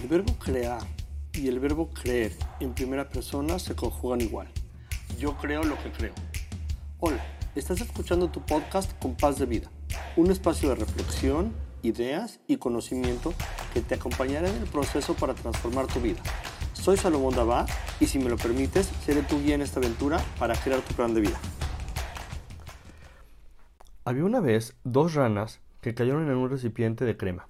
El verbo crear y el verbo creer en primera persona se conjugan igual. Yo creo lo que creo. Hola, estás escuchando tu podcast Compás de Vida, un espacio de reflexión, ideas y conocimiento que te acompañará en el proceso para transformar tu vida. Soy Salomón Dabá y si me lo permites, seré tu guía en esta aventura para crear tu plan de vida. Había una vez dos ranas que cayeron en un recipiente de crema.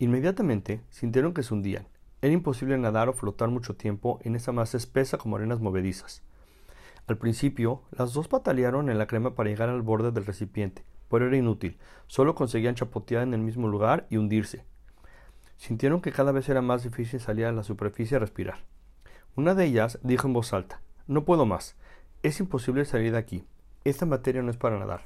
Inmediatamente sintieron que se hundían. Era imposible nadar o flotar mucho tiempo en esa masa espesa como arenas movedizas. Al principio, las dos patalearon en la crema para llegar al borde del recipiente, pero era inútil. Solo conseguían chapotear en el mismo lugar y hundirse. Sintieron que cada vez era más difícil salir a la superficie a respirar. Una de ellas dijo en voz alta No puedo más. Es imposible salir de aquí. Esta materia no es para nadar.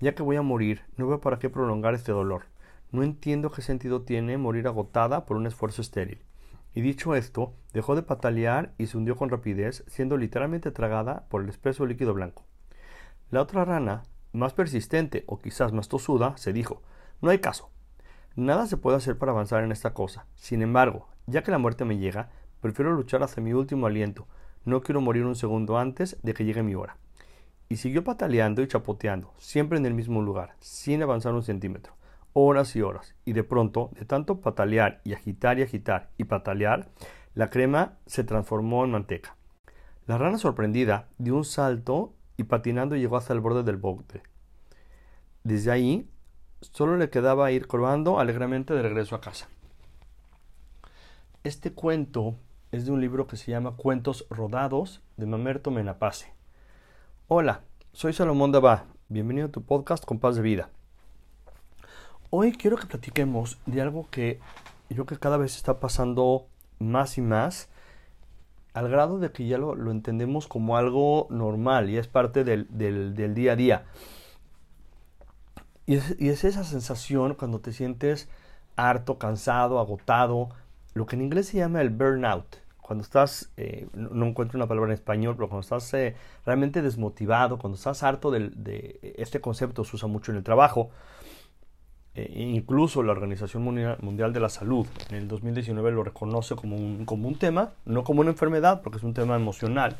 Ya que voy a morir, no veo para qué prolongar este dolor. No entiendo qué sentido tiene morir agotada por un esfuerzo estéril. Y dicho esto, dejó de patalear y se hundió con rapidez, siendo literalmente tragada por el espeso líquido blanco. La otra rana, más persistente o quizás más tosuda, se dijo No hay caso. Nada se puede hacer para avanzar en esta cosa. Sin embargo, ya que la muerte me llega, prefiero luchar hasta mi último aliento. No quiero morir un segundo antes de que llegue mi hora. Y siguió pataleando y chapoteando, siempre en el mismo lugar, sin avanzar un centímetro horas y horas, y de pronto, de tanto patalear y agitar y agitar y patalear, la crema se transformó en manteca. La rana sorprendida dio un salto y patinando llegó hasta el borde del bote. Desde ahí, solo le quedaba ir croando alegremente de regreso a casa. Este cuento es de un libro que se llama Cuentos Rodados de Mamerto Menapace. Hola, soy Salomón Dabá. Bienvenido a tu podcast Compás de Vida. Hoy quiero que platiquemos de algo que yo que cada vez está pasando más y más, al grado de que ya lo, entendemos como algo normal y es parte del, día a día. Y es, esa sensación cuando te sientes harto, cansado, agotado, lo que en inglés se llama el burnout. Cuando estás, eh, no, encuentro una palabra en español, pero cuando estás eh, realmente desmotivado, cuando estás harto de este concepto, se usa mucho en el trabajo, eh, incluso la Organización Mundial de la Salud en el 2019 lo reconoce como un, como un tema, no como una enfermedad, porque es un tema emocional,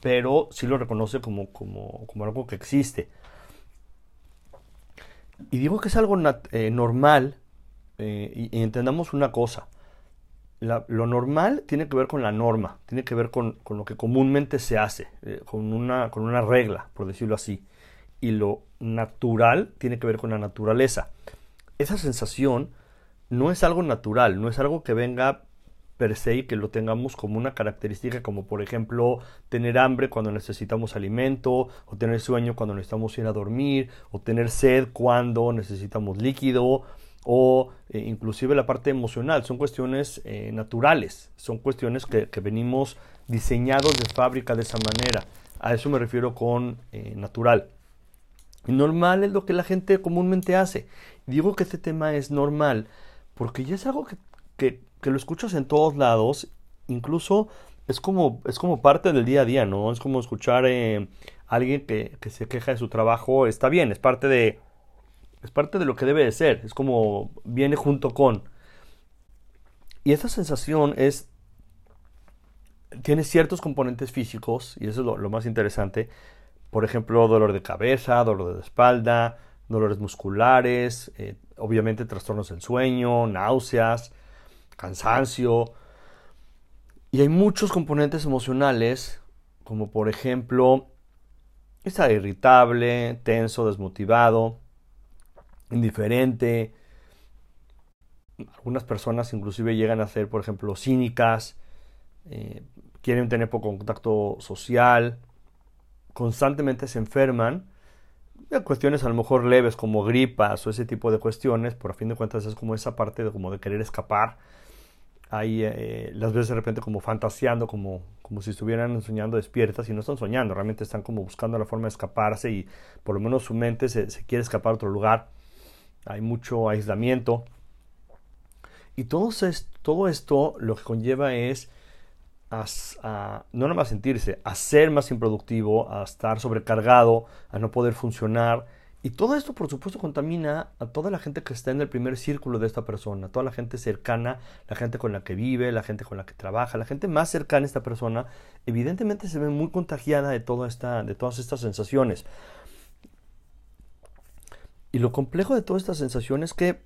pero sí lo reconoce como, como, como algo que existe. Y digo que es algo eh, normal, eh, y, entendamos una cosa, lo normal tiene que ver con la norma, tiene que ver con, con lo que comúnmente se hace, con, una, con una regla, por decirlo así, y lo natural tiene que ver con la naturaleza esa sensación no es algo natural, no es algo que venga per se y que lo tengamos como una característica como por ejemplo tener hambre cuando necesitamos alimento o tener sueño cuando necesitamos ir a dormir o tener sed cuando necesitamos líquido o eh, inclusive la parte emocional. Son cuestiones eh, naturales son cuestiones que, venimos diseñados de fábrica de esa manera. A eso me refiero con eh, natural normal es lo que la gente comúnmente hace. Digo que este tema es normal porque ya es algo que, lo escuchas en todos lados, incluso es como, es como parte del día a día, ¿no? Es como escuchar eh, a alguien que, que, se queja de su trabajo, está bien, es parte de, es parte de lo que debe de ser, es como viene junto con. Y esa sensación es, tiene ciertos componentes físicos, y eso es lo más interesante, por ejemplo, dolor de cabeza, dolor de espalda, dolores musculares, eh, obviamente trastornos del sueño, náuseas, cansancio. Y hay muchos componentes emocionales, como por ejemplo, estar irritable, tenso, desmotivado, indiferente. Algunas personas inclusive llegan a ser, por ejemplo, cínicas, eh, quieren tener poco contacto social, constantemente se enferman, de cuestiones a lo mejor leves como gripas o ese tipo de cuestiones, por a fin de cuentas es como esa parte de, como de querer escapar. Ahí eh, las ves de repente como fantaseando, como, como si estuvieran soñando despiertas y no están soñando, realmente están como buscando la forma de escaparse y por lo menos su mente se, se quiere escapar a otro lugar. Hay mucho aislamiento. Y todo, todo esto lo que conlleva es a, no nada más sentirse, a ser más improductivo, a estar sobrecargado, a no poder funcionar Y todo esto, por supuesto, contamina a toda la gente que está en el primer círculo de esta persona, toda la gente cercana, la gente con la que vive, la gente con la que trabaja, la gente más cercana a esta persona, evidentemente se ve muy contagiada de, toda esta, de todas estas sensaciones. Y lo complejo de todas estas sensaciones es que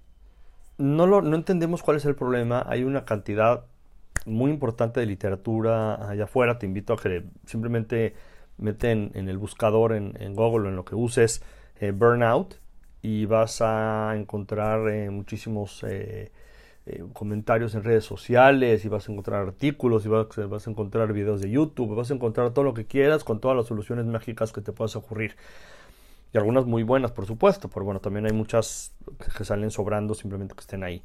no, lo, no entendemos cuál es el problema. Hay una cantidad muy importante de literatura allá afuera. Te invito a que simplemente meten en el buscador, en, en Google o en lo que uses, eh, burnout y vas a encontrar eh, muchísimos eh, comentarios en redes sociales y vas a encontrar artículos y vas, a encontrar videos de YouTube, vas a encontrar todo lo que quieras con todas las soluciones mágicas que te puedas ocurrir. Y algunas muy buenas, por supuesto, pero bueno, también hay muchas que salen sobrando simplemente que estén ahí.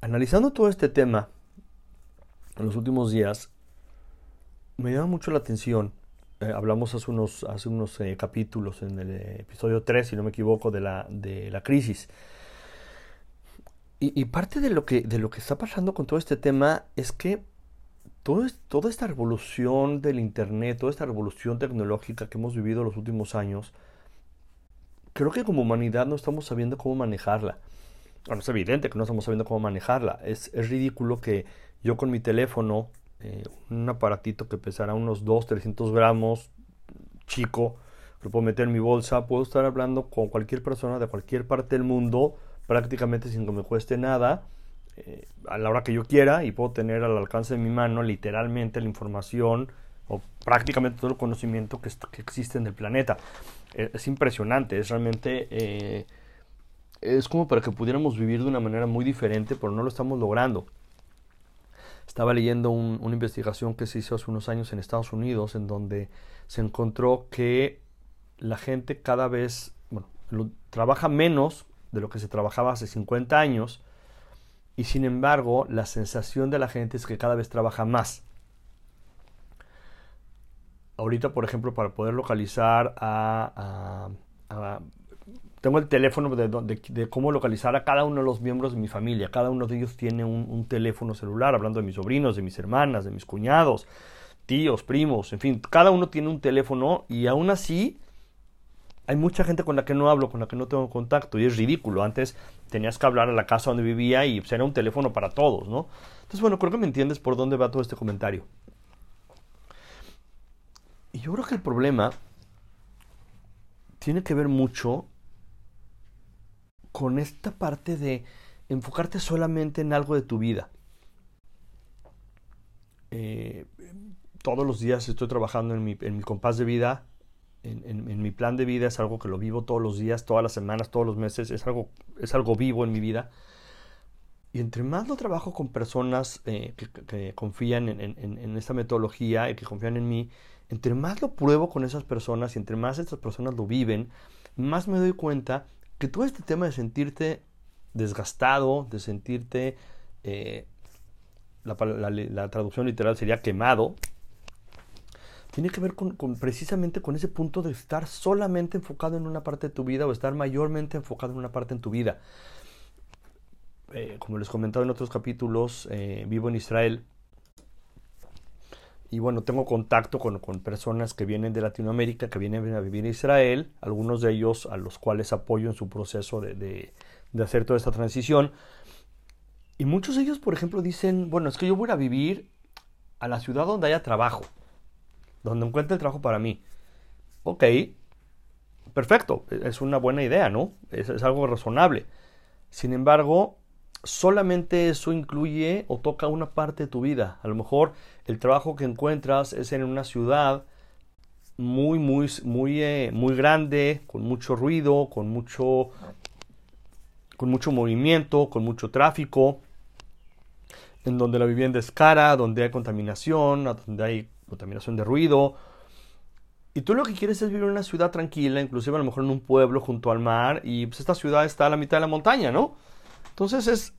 Analizando todo este tema en los últimos días, me llama mucho la atención eh, hablamos hace unos, hace unos eh, capítulos, en el eh, episodio 3, si no me equivoco, de la, de la crisis. Y, parte de lo, que, de lo que está pasando con todo este tema es que toda esta revolución del Internet, toda esta revolución tecnológica que hemos vivido los últimos años, creo que como humanidad no estamos sabiendo cómo manejarla. Bueno, es evidente que no estamos sabiendo cómo manejarla. Es, es ridículo que yo con mi teléfono eh, un aparatito que pesará unos 2, 300 gramos, chico, lo puedo meter en mi bolsa, puedo estar hablando con cualquier persona de cualquier parte del mundo, prácticamente sin que me cueste nada, eh, a la hora que yo quiera, y puedo tener al alcance de mi mano literalmente la información o prácticamente todo el conocimiento que, que existe en el planeta. Eh, es impresionante, es realmente... es como para que pudiéramos vivir de una manera muy diferente, pero no lo estamos logrando. Estaba leyendo una investigación que se hizo hace unos años en Estados Unidos en donde se encontró que la gente cada vez bueno, trabaja menos de lo que se trabajaba hace 50 años y sin embargo la sensación de la gente es que cada vez trabaja más. Ahorita, por ejemplo, para poder localizar a, a tengo el teléfono de, cómo localizar a cada uno de los miembros de mi familia. Cada uno de ellos tiene un, teléfono celular, hablando de mis sobrinos, de mis hermanas, de mis cuñados, tíos, primos, en fin, cada uno tiene un teléfono y aún así hay mucha gente con la que no hablo, con la que no tengo contacto y es ridículo. Antes tenías que hablar a la casa donde vivía y pues, era un teléfono para todos, ¿no? Entonces, bueno, creo que me entiendes por dónde va todo este comentario. Y yo creo que el problema tiene que ver mucho con esta parte de enfocarte solamente en algo de tu vida. Eh, todos los días estoy trabajando en mi, compás de vida, en, mi plan de vida, es algo que lo vivo todos los días, todas las semanas, todos los meses, es algo, es algo vivo en mi vida. Y entre más lo trabajo con personas eh, que, confían en, en, esta metodología y que confían en mí, entre más lo pruebo con esas personas y entre más estas personas lo viven, más me doy cuenta que todo este tema de sentirte desgastado, de sentirte, eh, la, traducción literal sería quemado, tiene que ver con, precisamente con ese punto de estar solamente enfocado en una parte de tu vida o estar mayormente enfocado en una parte en tu vida. Eh, como les comentado en otros capítulos, eh, vivo en Israel y bueno, tengo contacto con, personas que vienen de Latinoamérica, que vienen a vivir en Israel, algunos de ellos a los cuales apoyo en su proceso de, hacer toda esta transición. Y muchos de ellos, por ejemplo, dicen, bueno, es que yo voy a vivir a la ciudad donde haya trabajo, donde encuentre trabajo para mí. Ok, perfecto, es una buena idea, ¿no? Es algo razonable. Sin embargo, solamente eso incluye o toca una parte de tu vida. A lo mejor el trabajo que encuentras es en una ciudad muy, muy, muy, eh, muy grande, con mucho ruido, con mucho, con mucho movimiento, con mucho tráfico, en donde la vivienda es cara, donde hay contaminación, donde hay contaminación de ruido. Y tú lo que quieres es vivir en una ciudad tranquila, inclusive a lo mejor en un pueblo junto al mar, y pues esta ciudad está a la mitad de la montaña, ¿no? Entonces es,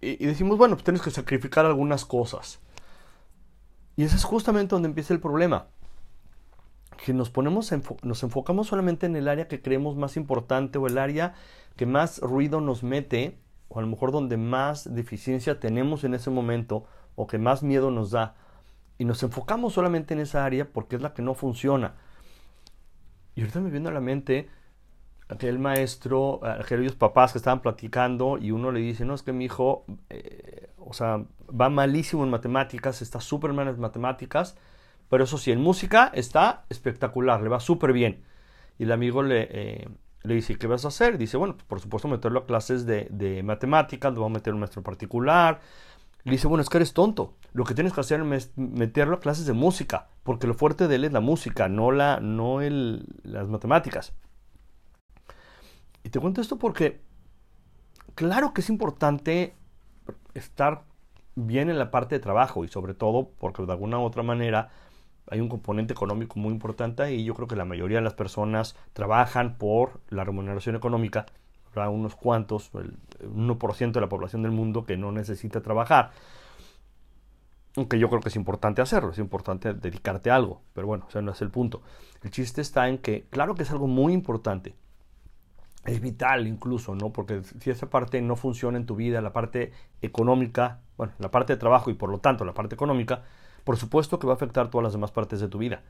y, decimos, bueno, pues tienes que sacrificar algunas cosas. Y ese es justamente donde empieza el problema. Que nos ponemos, nos enfocamos solamente en el área que creemos más importante o el área que más ruido nos mete, o a lo mejor donde más deficiencia tenemos en ese momento, o que más miedo nos da. Y nos enfocamos solamente en esa área porque es la que no funciona. Y ahorita me viene a la mente aquel maestro, aquellos papás que estaban platicando y uno le dice, no, es que mi hijo, eh, o sea, va malísimo en matemáticas, está súper mal en matemáticas, pero eso sí, en música está espectacular, le va súper bien. Y el amigo le, eh, le dice, ¿qué vas a hacer? Dice, bueno, por supuesto meterlo a clases de, de matemáticas, lo va a meter un maestro particular. Le dice, bueno, es que eres tonto. Lo que tienes que hacer es meterlo a clases de música, porque lo fuerte de él es la música, no, la, no el, las matemáticas. Y te cuento esto porque, claro que es importante estar bien en la parte de trabajo y sobre todo porque de alguna u otra manera hay un componente económico muy importante y yo creo que la mayoría de las personas trabajan por la remuneración económica. Habrá unos cuantos, el 1% de la población del mundo que no necesita trabajar. Aunque yo creo que es importante hacerlo, es importante dedicarte a algo, pero bueno, ese no es el punto. El chiste está en que, claro que es algo muy importante, es vital incluso, ¿no? Porque si esa parte no funciona en tu vida, la parte económica, bueno, la parte de trabajo y por lo tanto la parte económica, por supuesto que va a afectar todas las demás partes de tu vida.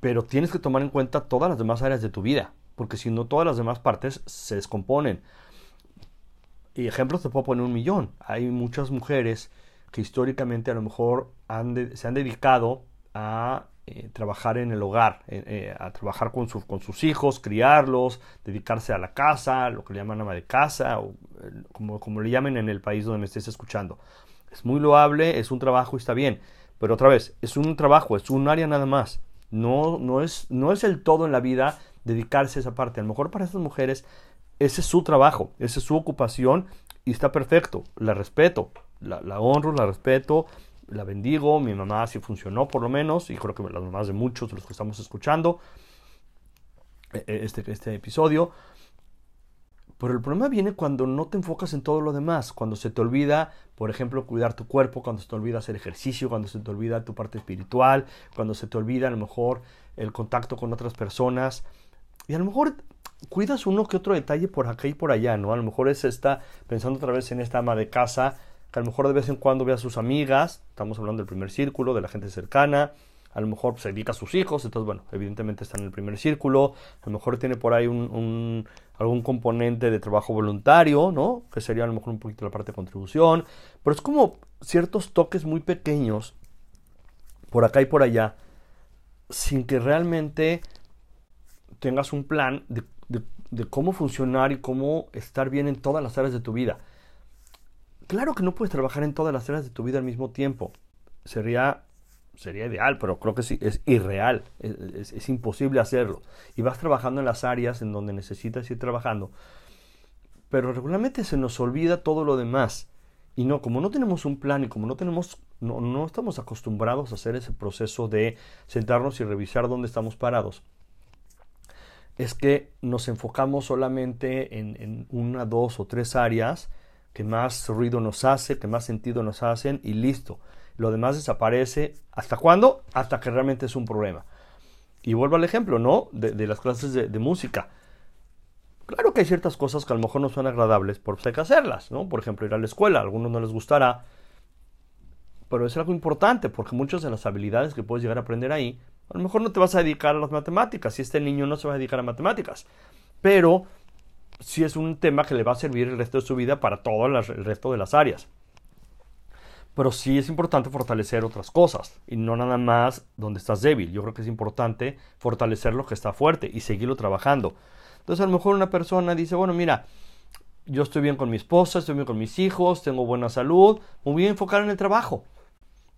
Pero tienes que tomar en cuenta todas las demás áreas de tu vida, porque si no todas las demás partes se descomponen. Y ejemplos te puedo poner un millón. Hay muchas mujeres que históricamente a lo mejor se han dedicado a eh, trabajar en el hogar, eh, eh, a trabajar con, sus hijos, criarlos, dedicarse a la casa, lo que le llaman ama de casa, o como, como le llamen en el país donde me estés escuchando. Es muy loable, es un trabajo y está bien, pero otra vez, es un trabajo, es un área nada más. No, no, es, no es el todo en la vida dedicarse a esa parte. A lo mejor para estas mujeres ese es su trabajo, esa es su ocupación y está perfecto, la respeto, la honro, la respeto, la bendigo, mi mamá sí funcionó por lo menos, y creo que las mamás de muchos de los que estamos escuchando e, e, este, este episodio. Pero el problema viene cuando no te enfocas en todo lo demás, cuando se te olvida, por ejemplo, cuidar tu cuerpo, cuando se te olvida hacer ejercicio, cuando se te olvida tu parte espiritual, cuando se te olvida a lo mejor el contacto con otras personas. Y a lo mejor cuidas uno que otro detalle por acá y por allá, ¿no? A lo mejor es esta, pensando otra vez en esta ama de casa, que a lo mejor de vez en cuando ve a sus amigas, estamos hablando del primer círculo, de la gente cercana, a lo mejor se dedica a sus hijos, entonces bueno, evidentemente está en el primer círculo, a lo mejor tiene por ahí un, algún componente de trabajo voluntario, ¿no? Que sería a lo mejor un poquito la parte de contribución, pero es como ciertos toques muy pequeños por acá y por allá, sin que realmente tengas un plan de cómo funcionar y cómo estar bien en todas las áreas de tu vida. Claro que no puedes trabajar en todas las áreas de tu vida al mismo tiempo. Sería, sería ideal, pero creo que sí, es irreal. Es, imposible hacerlo. Y vas trabajando en las áreas en donde necesitas ir trabajando. Pero regularmente se nos olvida todo lo demás. Y no, como no tenemos un plan y como no tenemos, no, no estamos acostumbrados a hacer ese proceso de sentarnos y revisar dónde estamos parados, es que nos enfocamos solamente en, en una, dos o tres áreas que más ruido nos hace, que más sentido nos hacen y listo. Lo demás desaparece. ¿Hasta cuándo? Hasta que realmente es un problema. Y vuelvo al ejemplo, ¿no? De, las clases de, música. Claro que hay ciertas cosas que a lo mejor no son agradables, pues hay que hacerlas, ¿no? Por ejemplo, ir a la escuela, a algunos no les gustará, pero es algo importante porque muchas de las habilidades que puedes llegar a aprender ahí, a lo mejor no te vas a dedicar a las matemáticas, si este niño no se va a dedicar a matemáticas, pero si es un tema que le va a servir el resto de su vida para todo el resto de las áreas. Pero sí es importante fortalecer otras cosas y no nada más donde estás débil. Yo creo que es importante fortalecer lo que está fuerte y seguirlo trabajando. Entonces a lo mejor una persona dice, bueno, mira, yo estoy bien con mi esposa, estoy bien con mis hijos, tengo buena salud, me voy a en el trabajo.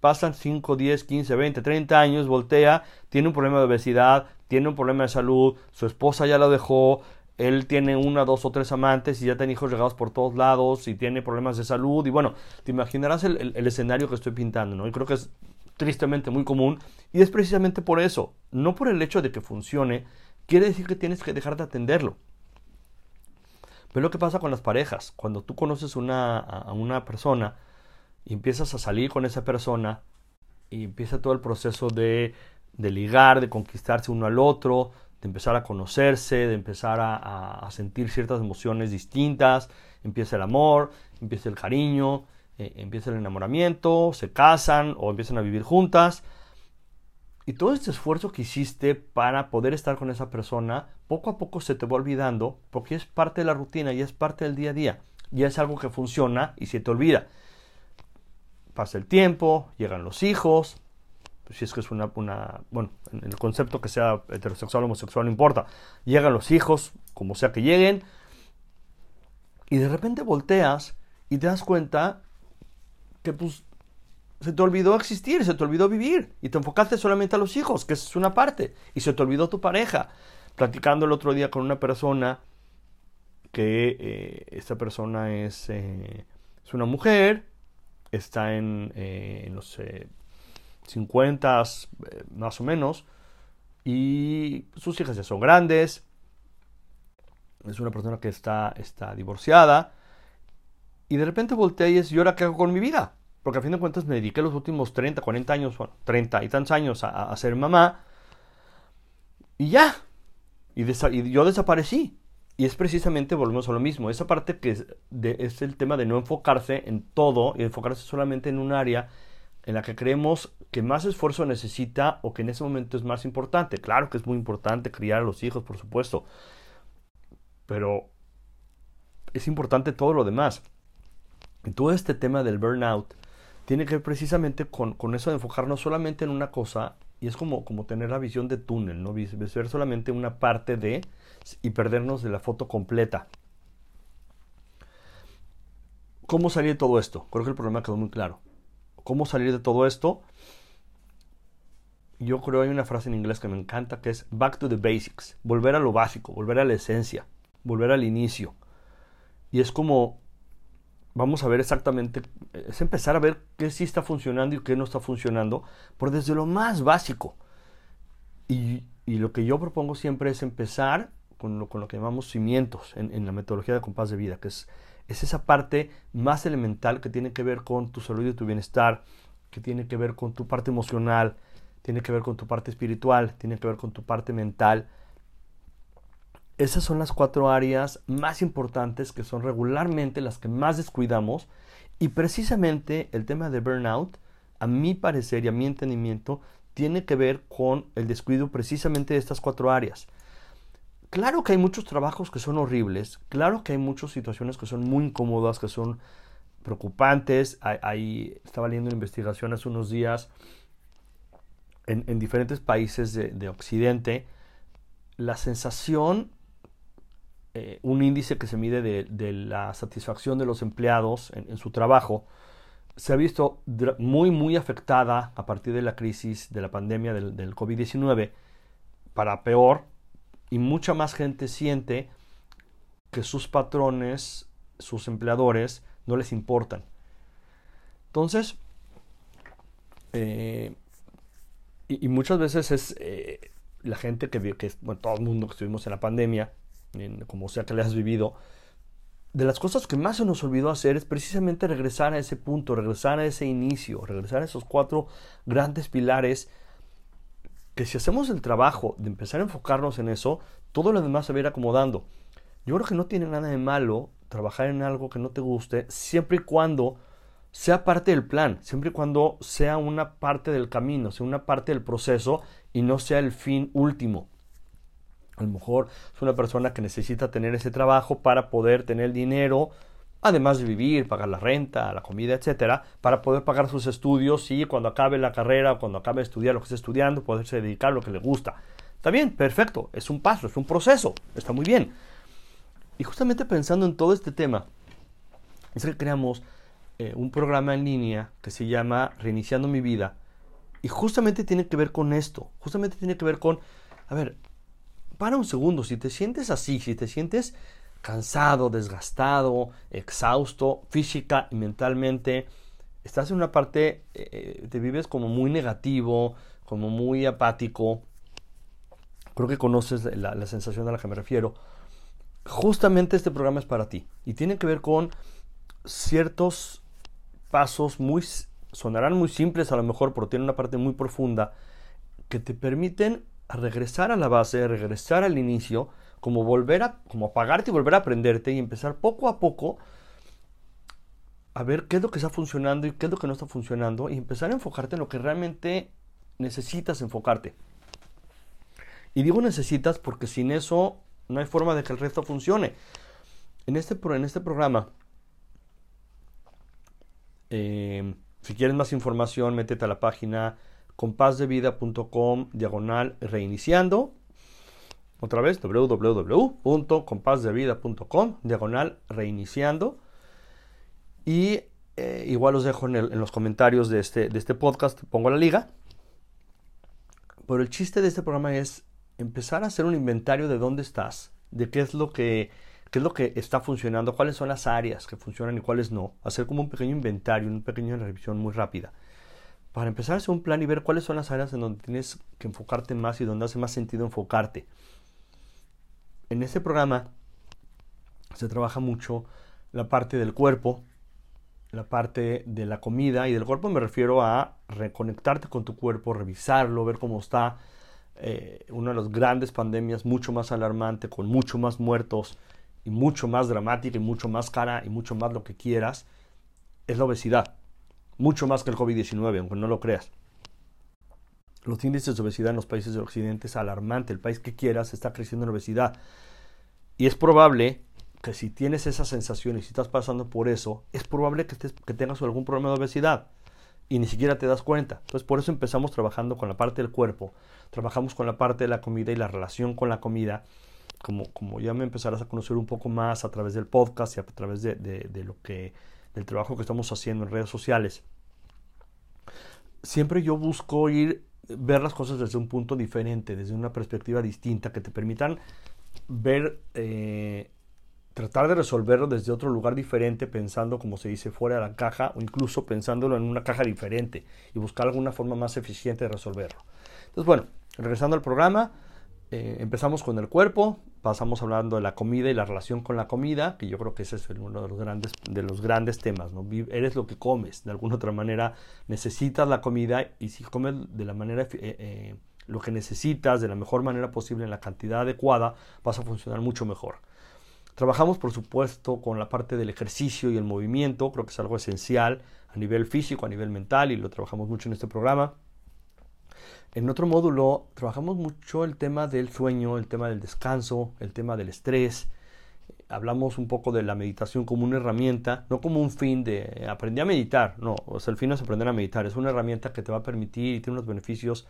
Pasan 5, 10, 15, 20, 30 años, voltea, tiene un problema de obesidad, tiene un problema de salud, su esposa ya lo dejó, él tiene una, dos o tres amantes y ya tiene hijos regados por todos lados y tiene problemas de salud y bueno, te imaginarás el, escenario que estoy pintando, ¿no? Y creo que es tristemente muy común y es precisamente por eso, no por el hecho de que funcione, quiere decir que tienes que dejar de atenderlo. Pero lo que pasa con las parejas, cuando tú conoces a una persona y empiezas a salir con esa persona y empieza todo el proceso de, de ligar, de conquistarse uno al otro, de empezar a conocerse, de empezar a, sentir ciertas emociones distintas, empieza el amor, empieza el cariño, eh, empieza el enamoramiento, se casan o empiezan a vivir juntas. Y todo este esfuerzo que hiciste para poder estar con esa persona, poco a poco se te va olvidando porque es parte de la rutina y es parte del día a día. Y es algo que funciona y se te olvida. Pasa el tiempo, llegan los hijos, si es que es una, bueno, en el concepto que sea heterosexual o homosexual no importa, llegan los hijos, como sea que lleguen, y de repente volteas y te das cuenta que pues se te olvidó existir, se te olvidó vivir y te enfocaste solamente a los hijos, que es una parte, y se te olvidó tu pareja. Platicando el otro día con una persona que eh, esta persona es, eh, es, una mujer, está en, eh, en los 50 más o menos, y sus hijas ya son grandes, es una persona que está, está divorciada, y de repente voltea y dice, ¿y ahora qué hago con mi vida? porque a fin de cuentas me dediqué los últimos 30, 40 años, bueno, 30 y tantos años a, ser mamá, y ya, y, yo desaparecí. Y es precisamente, volvemos a lo mismo, esa parte que es, es el tema de no enfocarse en todo y enfocarse solamente en un área en la que creemos que más esfuerzo necesita o que en ese momento es más importante. Claro que es muy importante criar a los hijos, por supuesto, pero es importante todo lo demás. Todo este tema del burnout tiene que ver precisamente con, eso de enfocarnos solamente en una cosa y es como, como tener la visión de túnel, ¿no? Ver solamente una parte de y perdernos de la foto completa. ¿Cómo salir de todo esto? Creo que el problema quedó muy claro. ¿Cómo salir de todo esto? Yo creo hay una frase en inglés que me encanta que es back to the basics, volver a lo básico, volver a la esencia, volver al inicio. Y es como vamos a ver exactamente, es empezar a ver qué sí está funcionando y qué no está funcionando, por desde lo más básico. Y, lo que yo propongo siempre es empezar con lo, con lo que llamamos cimientos en, la metodología de compás de vida, que es, es esa parte más elemental que tiene que ver con tu salud y tu bienestar, que tiene que ver con tu parte emocional, tiene que ver con tu parte espiritual, tiene que ver con tu parte mental, esas son las cuatro áreas más importantes que son regularmente las que más descuidamos y precisamente el tema de burnout, a mi parecer y a mi entendimiento, tiene que ver con el descuido precisamente de estas cuatro áreas. Claro que hay muchos trabajos que son horribles, claro que hay muchas situaciones que son muy incómodas, que son preocupantes. Hay, estaba leyendo una investigación hace unos días en, diferentes países de Occidente. La sensación eh, un índice que se mide de, la satisfacción de los empleados en, su trabajo, se ha visto muy, muy afectada a partir de la crisis de la pandemia del COVID-19 para peor y mucha más gente siente que sus patrones, sus empleadores, no les importan. Entonces, eh, y, muchas veces es eh, la gente que, que bueno, todo el mundo que estuvimos en la pandemia, como sea que le has vivido, de las cosas que más se nos olvidó hacer es precisamente regresar a ese punto, regresar a ese inicio, regresar a esos cuatro grandes pilares que si hacemos el trabajo de empezar a enfocarnos en eso, todo lo demás se va a ir acomodando. Yo creo que no tiene nada de malo trabajar en algo que no te guste, siempre y cuando sea parte del plan, siempre y cuando sea una parte del camino, sea una parte del proceso y no sea el fin último. A lo mejor es una persona que necesita tener ese trabajo para poder tener dinero, además de vivir, pagar la renta, la comida, etcétera, para poder pagar sus estudios y cuando acabe la carrera o cuando acabe de estudiar lo que esté estudiando, poderse dedicar a lo que le gusta. Está bien, perfecto, es un paso, es un proceso, está muy bien. Y justamente pensando en todo este tema, es que creamos eh, un programa en línea que se llama Reiniciando mi vida. Y justamente tiene que ver con esto, justamente tiene que ver con, a ver, para un segundo, si te sientes así, si te sientes cansado, desgastado, exhausto, física y mentalmente, estás en una parte, eh, te vives como muy negativo, como muy apático, creo que conoces la, la, sensación a la que me refiero, justamente este programa es para ti y tiene que ver con ciertos pasos muy, sonarán muy simples a lo mejor, pero tiene una parte muy profunda que te permiten regresar a la base, regresar al inicio, como volver a, como apagarte y volver a aprenderte y empezar poco a poco a ver qué es lo que está funcionando y qué es lo que no está funcionando y empezar a enfocarte en lo que realmente necesitas enfocarte. Y digo necesitas porque sin eso no hay forma de que el resto funcione. En este, en este programa, eh, si quieres más información, métete a la página compazdevida.com diagonal reiniciando. Otra vez, www.compazdevida.com diagonal reiniciando. Y eh, igual os dejo en, los comentarios de este, de este podcast, pongo la liga. Pero el chiste de este programa es empezar a hacer un inventario de dónde estás, de qué es lo que, qué es lo que está funcionando, cuáles son las áreas que funcionan y cuáles no. Hacer como un pequeño inventario, una pequeña revisión muy rápida. Para empezar a hacer un plan y ver cuáles son las áreas en donde tienes que enfocarte más y donde hace más sentido enfocarte. En este programa se trabaja mucho la parte del cuerpo, la parte de la comida y del cuerpo me refiero a reconectarte con tu cuerpo, revisarlo, ver cómo está. Eh, una de las grandes pandemias mucho más alarmante, con mucho más muertos y mucho más dramática y mucho más cara y mucho más lo que quieras, es la obesidad. Mucho más que el COVID-19, aunque no lo creas. Los índices de obesidad en los países del occidente es alarmante. El país que quieras está creciendo en obesidad. Y es probable que si tienes esa sensación y si estás pasando por eso, es probable que, que tengas algún problema de obesidad y ni siquiera te das cuenta. Entonces por eso empezamos trabajando con la parte del cuerpo, trabajamos con la parte de la comida y la relación con la comida, como, como ya me empezarás a conocer un poco más a través del podcast y a través de, de lo que, del trabajo que estamos haciendo en redes sociales. Siempre yo busco ir, ver las cosas desde un punto diferente, desde una perspectiva distinta, que te permitan ver eh, tratar de resolverlo desde otro lugar diferente, pensando, como se dice, fuera de la caja o incluso pensándolo en una caja diferente y buscar alguna forma más eficiente de resolverlo. Entonces, bueno, regresando al programa, eh, empezamos con el cuerpo, pasamos hablando de la comida y la relación con la comida, que yo creo que ese es uno de los grandes, de los grandes temas, ¿no? Eres lo que comes, de alguna otra manera necesitas la comida y si comes de la manera... Eh, eh, lo que necesitas de la mejor manera posible en la cantidad adecuada, vas a funcionar mucho mejor. Trabajamos, por supuesto, con la parte del ejercicio y el movimiento, creo que es algo esencial a nivel físico, a nivel mental, y lo trabajamos mucho en este programa. En otro módulo trabajamos mucho el tema del sueño, el tema del descanso, el tema del estrés. Hablamos un poco de la meditación como una herramienta, no como un fin de aprender a meditar, no, el fin no es aprender a meditar, es una herramienta que te va a permitir y tiene unos beneficios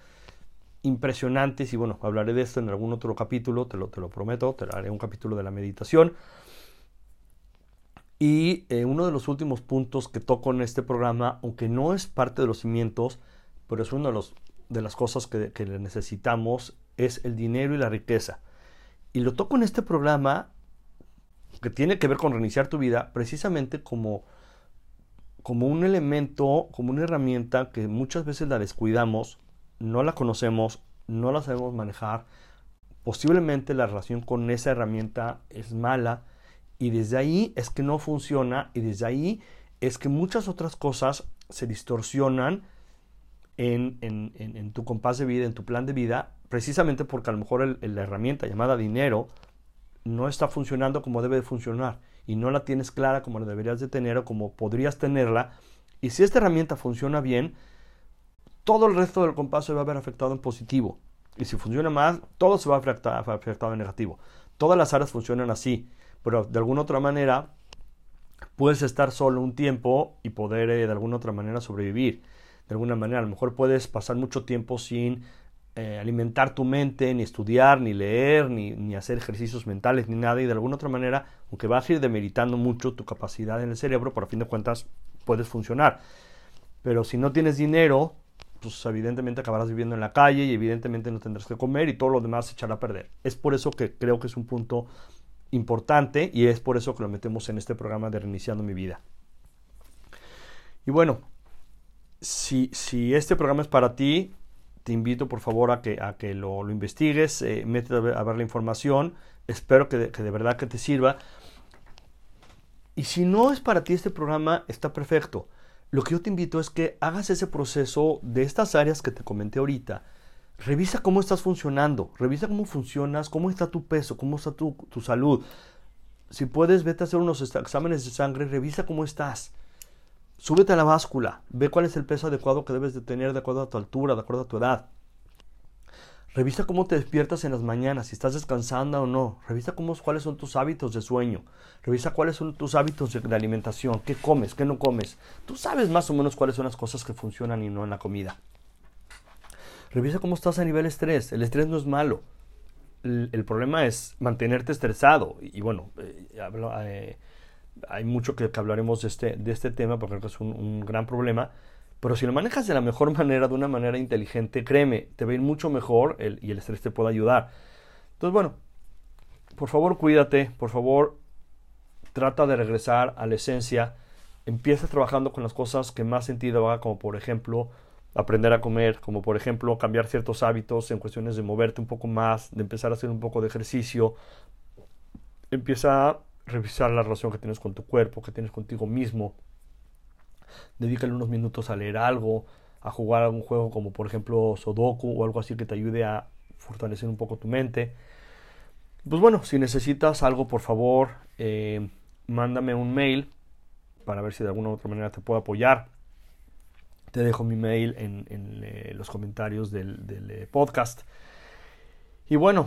impresionantes y bueno, hablaré de esto en algún otro capítulo, te lo, te lo prometo, te haré un capítulo de la meditación. Y eh, uno de los últimos puntos que toco en este programa, aunque no es parte de los cimientos, pero es una de, los, de las cosas que, que necesitamos, es el dinero y la riqueza. Y lo toco en este programa que tiene que ver con reiniciar tu vida, precisamente como, como un elemento, como una herramienta que muchas veces la descuidamos no la conocemos, no la sabemos manejar, posiblemente la relación con esa herramienta es mala y desde ahí es que no funciona y desde ahí es que muchas otras cosas se distorsionan en, tu compás de vida, en tu plan de vida, precisamente porque a lo mejor la herramienta llamada dinero no está funcionando como debe de funcionar y no la tienes clara como deberías de tener o como podrías tenerla. Y si esta herramienta funciona bien, todo el resto del compás se va a ver afectado en positivo. Y si funciona mal, todo se va a afectar afectado en negativo. Todas las áreas funcionan así, pero de alguna otra manera puedes estar solo un tiempo y poder eh, de alguna otra manera sobrevivir. De alguna manera, a lo mejor puedes pasar mucho tiempo sin eh, alimentar tu mente, ni estudiar, ni leer, ni, ni, hacer ejercicios mentales, ni nada. Y de alguna otra manera, aunque vas a ir demeritando mucho tu capacidad en el cerebro, por a fin de cuentas puedes funcionar. Pero si no tienes dinero, pues evidentemente acabarás viviendo en la calle y evidentemente no tendrás que comer y todo lo demás se echará a perder. Es por eso que creo que es un punto importante y es por eso que lo metemos en este programa de Reiniciando mi vida. Y bueno, si, este programa es para ti, te invito por favor a que, lo, investigues, eh, métete a ver, la información, espero que que de verdad que te sirva. Y si no es para ti este programa, está perfecto lo que yo te invito es que hagas ese proceso de estas áreas que te comenté ahorita. Revisa cómo estás funcionando, revisa cómo funcionas, cómo está tu peso, cómo está tu, salud. Si puedes, vete a hacer unos exámenes de sangre, revisa cómo estás. Súbete a la báscula, ve cuál es el peso adecuado que debes de tener de acuerdo a tu altura, de acuerdo a tu edad. Revisa cómo te despiertas en las mañanas, si estás descansando o no. Revisa cuáles son tus hábitos de sueño. Revisa cuáles son tus hábitos de, alimentación. ¿Qué comes? ¿Qué no comes? Tú sabes más o menos cuáles son las cosas que funcionan y no en la comida. Revisa cómo estás a nivel estrés. El estrés no es malo. El, problema es mantenerte estresado. Y, bueno, eh, eh, hay mucho que, hablaremos de este, de este tema porque que es un gran problema. Pero si lo manejas de la mejor manera, de una manera inteligente, créeme, te va a ir mucho mejor y el estrés te puede ayudar. Entonces, bueno, por favor cuídate, por favor trata de regresar a la esencia. Empieza trabajando con las cosas que más sentido haga, como por ejemplo aprender a comer, como por ejemplo cambiar ciertos hábitos en cuestiones de moverte un poco más, de empezar a hacer un poco de ejercicio. Empieza revisar la relación que tienes con tu cuerpo, que tienes contigo mismo dedícale unos minutos a leer algo, a jugar algún juego como por ejemplo Sudoku o algo así que te ayude a fortalecer un poco tu mente. Pues bueno, si necesitas algo, por favor, eh, mándame un mail para ver si de alguna u otra manera te puedo apoyar. Te dejo mi mail en, eh, los comentarios del, eh, podcast. Y bueno,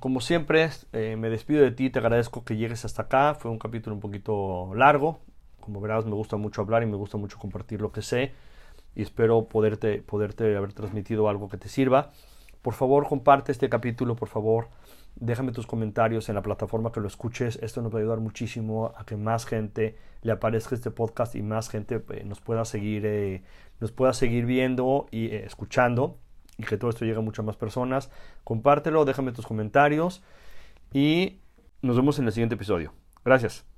como siempre, me despido de ti, te agradezco que llegues hasta acá. Fue un capítulo un poquito largo, como verás, me gusta mucho hablar y me gusta mucho compartir lo que sé y espero poderte, poderte haber transmitido algo que te sirva. Por favor, comparte este capítulo, por favor. Déjame tus comentarios en la plataforma que lo escuches. Esto nos va a ayudar muchísimo a que más gente le aparezca este podcast y más gente eh, nos pueda seguir, eh, nos pueda seguir viendo y eh, escuchando y que todo esto llegue a muchas más personas. Compártelo, déjame tus comentarios y nos vemos en el siguiente episodio. Gracias.